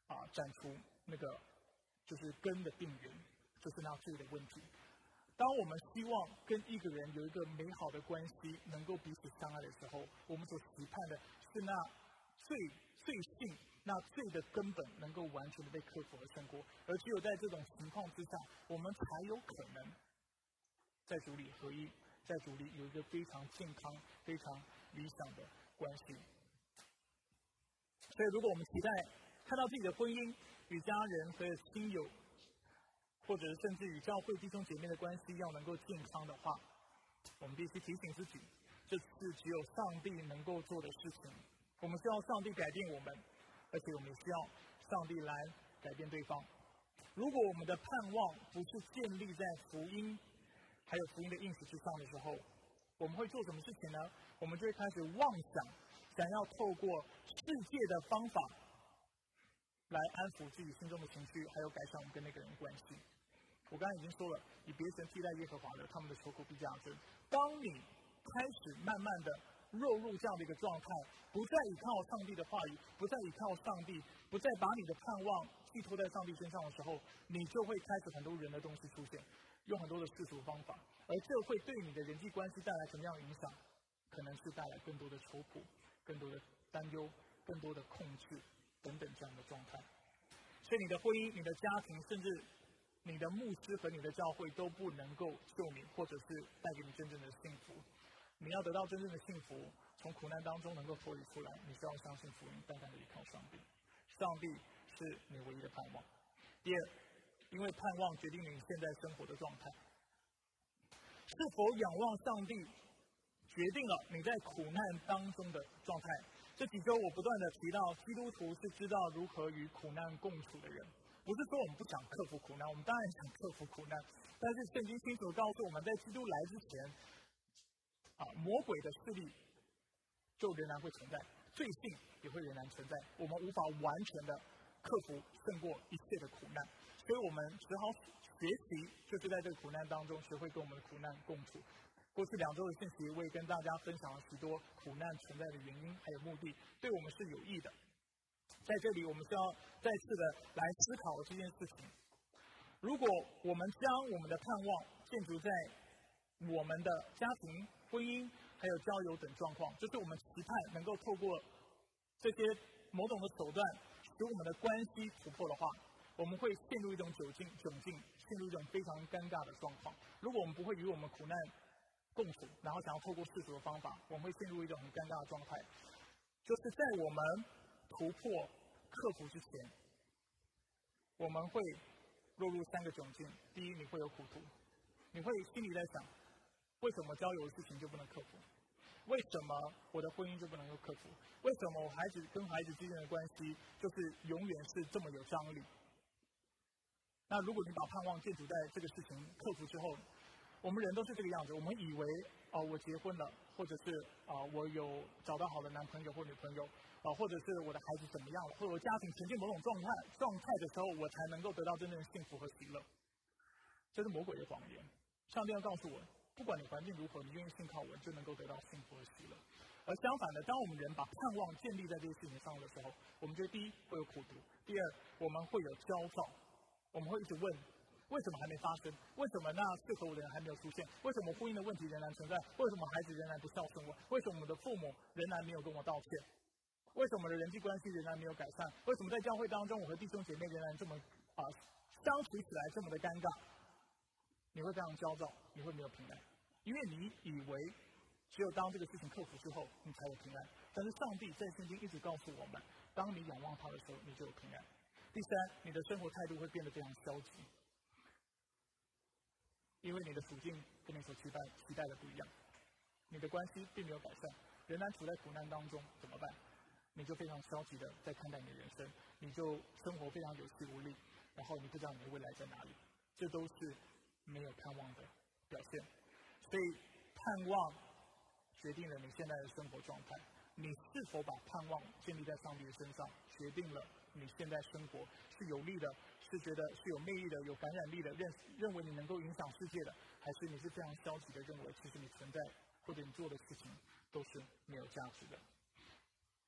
啊斩除那个就是根的病源，就是那罪的问题。当我们希望跟一个人有一个美好的关系，能够彼此相爱的时候，我们所期盼的是那罪罪性、那罪的根本能够完全的被克服和胜过。而只有在这种情况之下，我们才有可能在主里合一，在主里有一个非常健康、非常。理想的关系，所以如果我们期待看到自己的婚姻与家人和亲友，或者是甚至与教会弟兄姐妹的关系要能够健康的话，我们必须提醒自己，这是只有上帝能够做的事情。我们需要上帝改变我们，而且我们需要上帝来改变对方。如果我们的盼望不是建立在福音还有福音的应许之上的时候，我们会做什么事情呢？我们就会开始妄想，想要透过世界的方法来安抚自己心中的情绪，还有改善我们跟那个人关系。我刚才已经说了，以别神替代耶和华的，他们的愁苦必加增。当你开始慢慢的落入这样的一个状态，不再依靠上帝的话语，不再依靠上帝，不再把你的盼望寄托在上帝身上的时候，你就会开始很多人的东西出现，用很多的世俗方法，而这会对你的人际关系带来什么样的影响？可能是带来更多的愁苦、更多的担忧、更多的控制等等这样的状态。所以你的婚姻、你的家庭，甚至你的牧师和你的教会都不能够救你，或者是带给你真正的幸福。你要得到真正的幸福，从苦难当中能够脱离出来，你需要相信福音，单单的依靠上帝。上帝是你唯一的盼望。第二，因为盼望决定你现在生活的状态。是否仰望上帝，决定了你在苦难当中的状态。这几周我不断的提到，基督徒是知道如何与苦难共处的人。不是说我们不想克服苦难，我们当然想克服苦难，但是圣经清楚告诉我们在基督来之前，啊，魔鬼的势力就仍然会存在，罪性也会仍然存在，我们无法完全的克服胜过一切的苦难，所以我们只好学习，就是在这个苦难当中学会跟我们的苦难共处。过去两周的信息，我也跟大家分享了许多苦难存在的原因还有目的，对我们是有益的。在这里，我们需要再次的来思考这件事情。如果我们将我们的盼望建筑在我们的家庭、婚姻还有交友等状况，就是我们期盼能够透过这些某种的手段使我们的关系突破的话，我们会陷入一种窘境、窘境，陷入一种非常尴尬的状况。如果我们不会与我们苦难共处，然后想要透过世俗的方法，我们会陷入一种很尴尬的状态，就是在我们突破。克服之前，我们会落入三个窘境。第一，你会有苦途，你会心里在想：为什么交友的事情就不能克服？为什么我的婚姻就不能够克服？为什么我孩子跟孩子之间的关系就是永远是这么有张力？那如果你把盼望建筑在这个事情克服之后，我们人都是这个样子，我们以为啊，我结婚了，或者是啊，我有找到好的男朋友或女朋友，啊，或者是我的孩子怎么样了，或者我家庭呈现某种状态状态的时候，我才能够得到真正的幸福和喜乐。这是魔鬼的谎言。上帝要告诉我，不管你环境如何，你愿意信靠我，就能够得到幸福和喜乐。而相反的，当我们人把盼望建立在这些事情上的时候，我们觉得第一会有苦读，第二我们会有焦躁，我们会一直问。为什么还没发生？为什么那适合我的人还没有出现？为什么婚姻的问题仍然存在？为什么孩子仍然不孝顺我？为什么我们的父母仍然没有跟我道歉？为什么我们的人际关系仍然没有改善？为什么在教会当中，我和弟兄姐妹仍然这么啊相处起来这么的尴尬？你会非常焦躁，你会没有平安，因为你以为只有当这个事情克服之后，你才有平安。但是上帝在圣经一直告诉我们，当你仰望他的时候，你就有平安。第三，你的生活态度会变得非常消极。因为你的处境跟你所期待期待的不一样，你的关系并没有改善，仍然处在苦难当中，怎么办？你就非常消极的在看待你的人生，你就生活非常有气无力，然后你不知道你的未来在哪里，这都是没有盼望的表现。所以，盼望决定了你现在的生活状态。你是否把盼望建立在上帝的身上，决定了你现在生活是有利的，是觉得是有魅力的、有感染力的，认认为你能够影响世界的，还是你是非常消极的，认为其实你存在或者你做的事情都是没有价值的。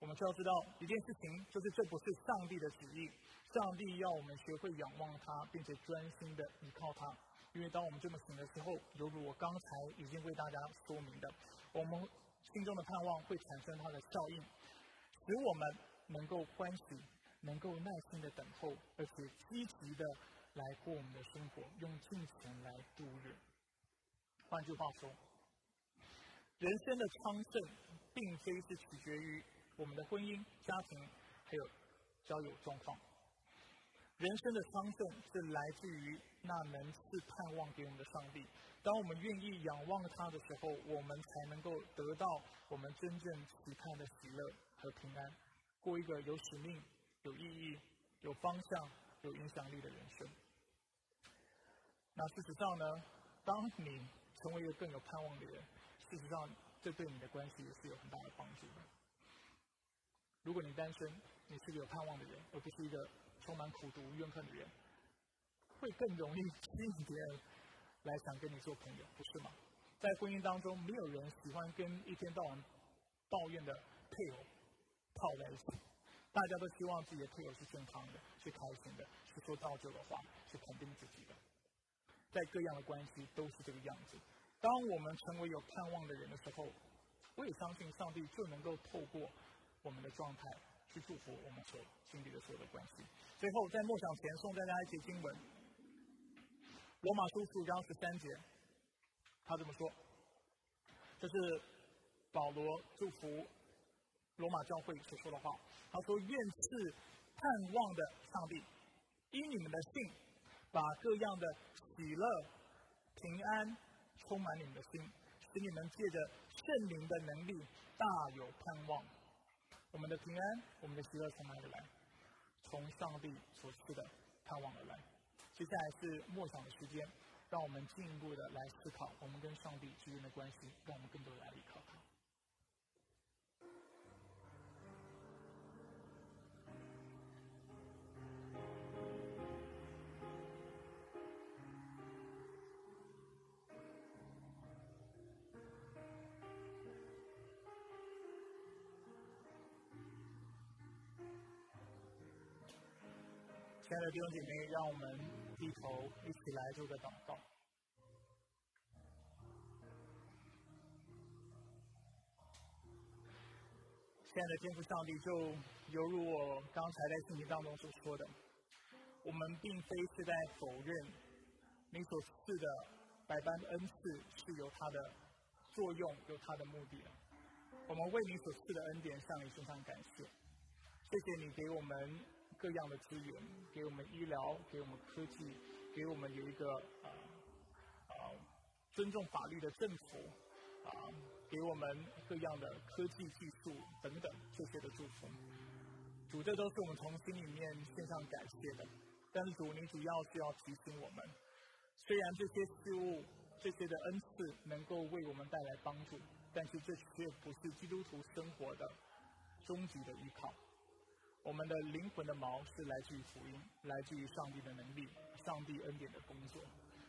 我们需要知道一件事情，就是这不是上帝的旨意，上帝要我们学会仰望他，并且专心的依靠他。因为当我们这么想的时候，犹如我刚才已经为大家说明的，我们。心中的盼望会产生它的效应，使我们能够欢喜，能够耐心的等候，而且积极的来过我们的生活，用金钱来度日。换句话说，人生的昌盛，并非是取决于我们的婚姻、家庭还有交友状况。人生的昌盛是来自于那能赐盼望给我们的上帝。当我们愿意仰望他的时候，我们才能够得到我们真正期盼的喜乐和平安，过一个有使命、有意义、有方向、有影响力的人生。那事实上呢，当你成为一个更有盼望的人，事实上这对你的关系也是有很大的帮助的。如果你单身，你是个有盼望的人，而不是一个充满苦毒、怨恨的人，会更容易吸引别人来想跟你做朋友，不是吗？在婚姻当中，没有人喜欢跟一天到晚抱怨的配偶泡在一起。大家都希望自己的配偶是健康的，是开心的，是说造就的话，是肯定自己的。在各样的关系都是这个样子。当我们成为有盼望的人的时候，我也相信上帝就能够透过我们的状态去祝福我们所经历的所有的关系。最后，在默想前送大家一节经文：罗马书十五章十三节，他这么说，这是保罗祝福罗马教会所说的话。他说：“愿赐盼望的上帝，因你们的信，把各样的喜乐、平安充满你们的心，使你们借着圣灵的能力大有盼望。我们的平安，我们的喜乐从哪里来？从上帝所赐的盼望而来。接下来是默想的时间，让我们进一步的来思考我们跟上帝之间的关系，让我们更多的来依靠他。”亲爱的弟兄姐妹，让我们低头一起来做个祷告。亲爱的天父上帝，就犹如我刚才在信息当中所说的，我们并非是在否认你所赐的百般恩赐是有它的作用、有它的目的的。我们为你所赐的恩典向你非常感谢，谢谢你给我们。各样的资源，给我们医疗，给我们科技，给我们有一个啊啊尊重法律的政府啊，给我们各样的科技技术等等这些的祝福。主，这都是我们从心里面献上感谢的。但是主，你主要是要提醒我们，虽然这些事物、这些的恩赐能够为我们带来帮助，但是这却不是基督徒生活的终极的依靠。我们的灵魂的锚是来自于福音，来自于上帝的能力，上帝恩典的工作，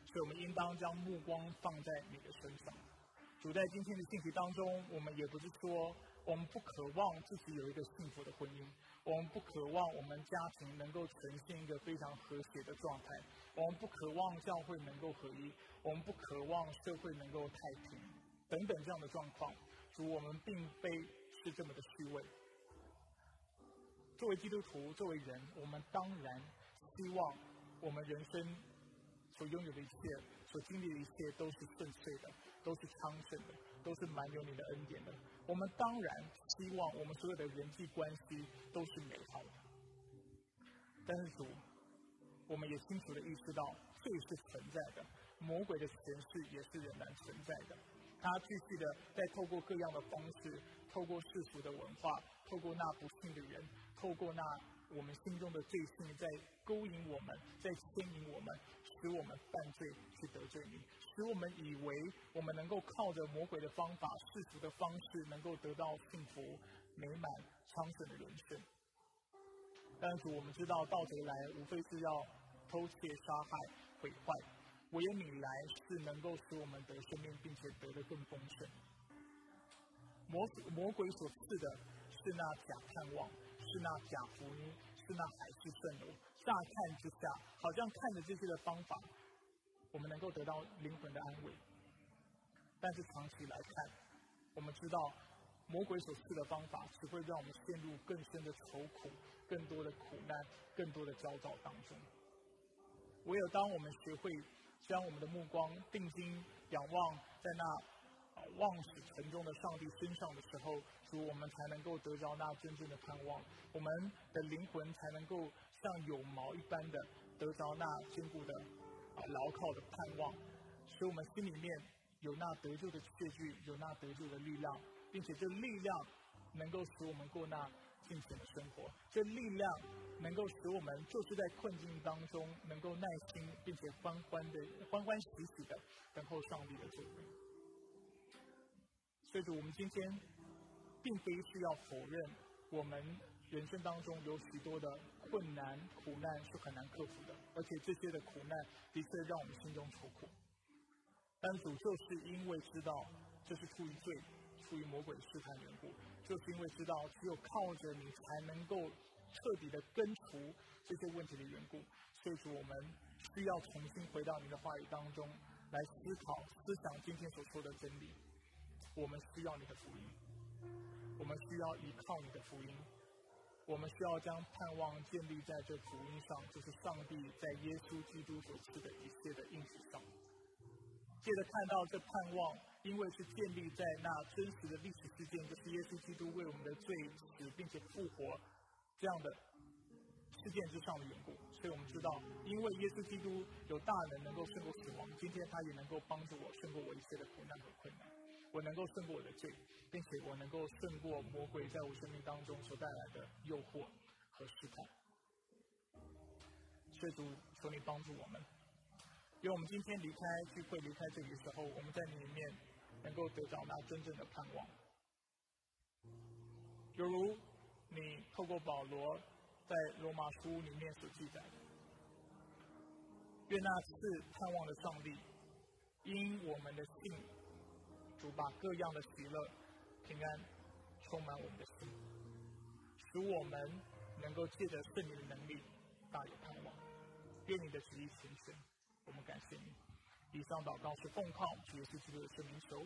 所以我们应当将目光放在你的身上。主在今天的信息当中，我们也不是说我们不渴望自己有一个幸福的婚姻，我们不渴望我们家庭能够呈现一个非常和谐的状态，我们不渴望教会能够合一，我们不渴望社会能够太平，等等这样的状况。主，我们并非是这么的虚伪。作为基督徒，作为人，我们当然希望我们人生所拥有的一切、所经历的一切都是顺遂的，都是昌盛的，都是满有你的恩典的。我们当然希望我们所有的人际关系都是美好的。但是主，我们也清楚的意识到罪是存在的，魔鬼的权势也是仍然存在的。他继续的在透过各样的方式，透过世俗的文化，透过那不幸的人。透过那我们心中的罪性，在勾引我们，在牵引我们，使我们犯罪去得罪你，使我们以为我们能够靠着魔鬼的方法、世俗的方式，能够得到幸福、美满、昌盛的人生。但是我们知道，盗贼来无非是要偷窃、杀害、毁坏，唯有你来是能够使我们得生命，并且得的更丰盛。魔魔鬼所赐的是那假盼望。是那假福音，是那海市蜃楼。乍看之下，好像看着这些的方法，我们能够得到灵魂的安慰。但是长期来看，我们知道魔鬼所赐的方法，只会让我们陷入更深的愁苦、更多的苦难、更多的焦躁当中。唯有当我们学会将我们的目光定睛仰望在那。望死沉重的上帝身上的时候，主我们才能够得着那真正的盼望，我们的灵魂才能够像有毛一般的得着那坚固的啊牢靠的盼望，使我们心里面有那得救的确据，有那得救的力量，并且这力量能够使我们过那尽全的生活，这力量能够使我们就是在困境当中能够耐心并且欢欢的欢欢喜喜的等候上帝的救恩。所以说，我们今天并非是要否认我们人生当中有许多的困难、苦难是很难克服的，而且这些的苦难的确让我们心中愁苦。但主就是因为知道这是出于罪、出于魔鬼试探缘故，就是因为知道只有靠着你才能够彻底的根除这些问题的缘故，所以说我们需要重新回到你的话语当中来思考、思想今天所说的真理。我们需要你的福音，我们需要依靠你的福音，我们需要将盼望建立在这福音上，就是上帝在耶稣基督所赐的一切的应许上。接着看到这盼望，因为是建立在那真实的历史事件，就是耶稣基督为我们的罪死并且复活这样的事件之上的缘故，所以我们知道，因为耶稣基督有大能能够胜过死亡，今天他也能够帮助我胜过我一切的苦难和困难，我能够胜过我的罪，并且我能够胜过魔鬼在我生命当中所带来的诱惑和试探。所以主，求你帮助我们。因为我们今天离开聚会、离开这里的时候，我们在里面能够得到那真正的盼望。犹如你透过保罗在罗马书里面所记载的，愿那次盼望的上帝，因我们的信，主把各样的喜乐、平安充满我们的心，使我们能够借着圣灵的能力，大有盼望。愿你的旨意成全。我们感谢你。以上祷告是奉靠主耶稣基督的圣名求，